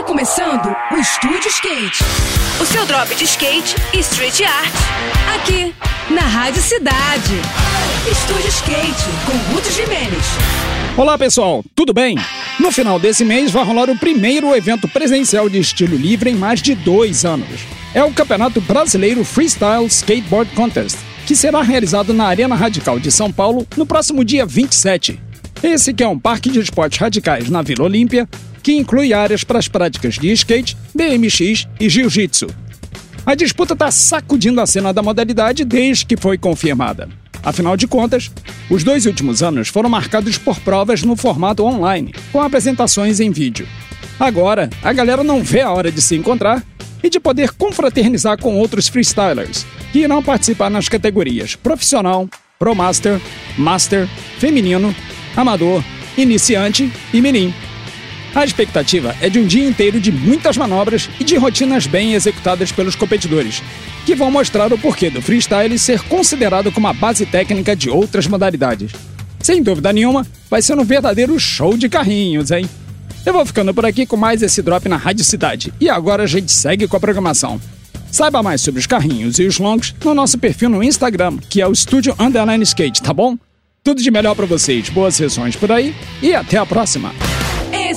Está começando o Estúdio Skate. O seu drop de skate e street art. Aqui, na Rádio Cidade. Estúdio Skate, com Ruth Jimenez. Olá pessoal, tudo bem? No final desse mês vai rolar o primeiro evento presencial de estilo livre em mais de dois anos. É o Campeonato Brasileiro Freestyle Skateboard Contest, que será realizado na Arena Radical de São Paulo no próximo dia 27. Esse que é um parque de esportes radicais na Vila Olímpia, que inclui áreas para as práticas de skate, BMX e jiu-jitsu. A disputa está sacudindo a cena da modalidade desde que foi confirmada. Afinal de contas, os dois últimos anos foram marcados por provas no formato online, com apresentações em vídeo. Agora, a galera não vê a hora de se encontrar e de poder confraternizar com outros freestylers, que irão participar nas categorias profissional, pro master, master, feminino, amador, iniciante e menin. A expectativa é de um dia inteiro de muitas manobras e de rotinas bem executadas pelos competidores, que vão mostrar o porquê do freestyle ser considerado como a base técnica de outras modalidades. Sem dúvida nenhuma, vai ser um verdadeiro show de carrinhos, hein? Eu vou ficando por aqui com mais esse drop na Rádio Cidade e agora a gente segue com a programação. Saiba mais sobre os carrinhos e os longos no nosso perfil no Instagram, que é o Estúdio Underline Skate, tá bom? Tudo de melhor para vocês, boas sessões por aí e até a próxima!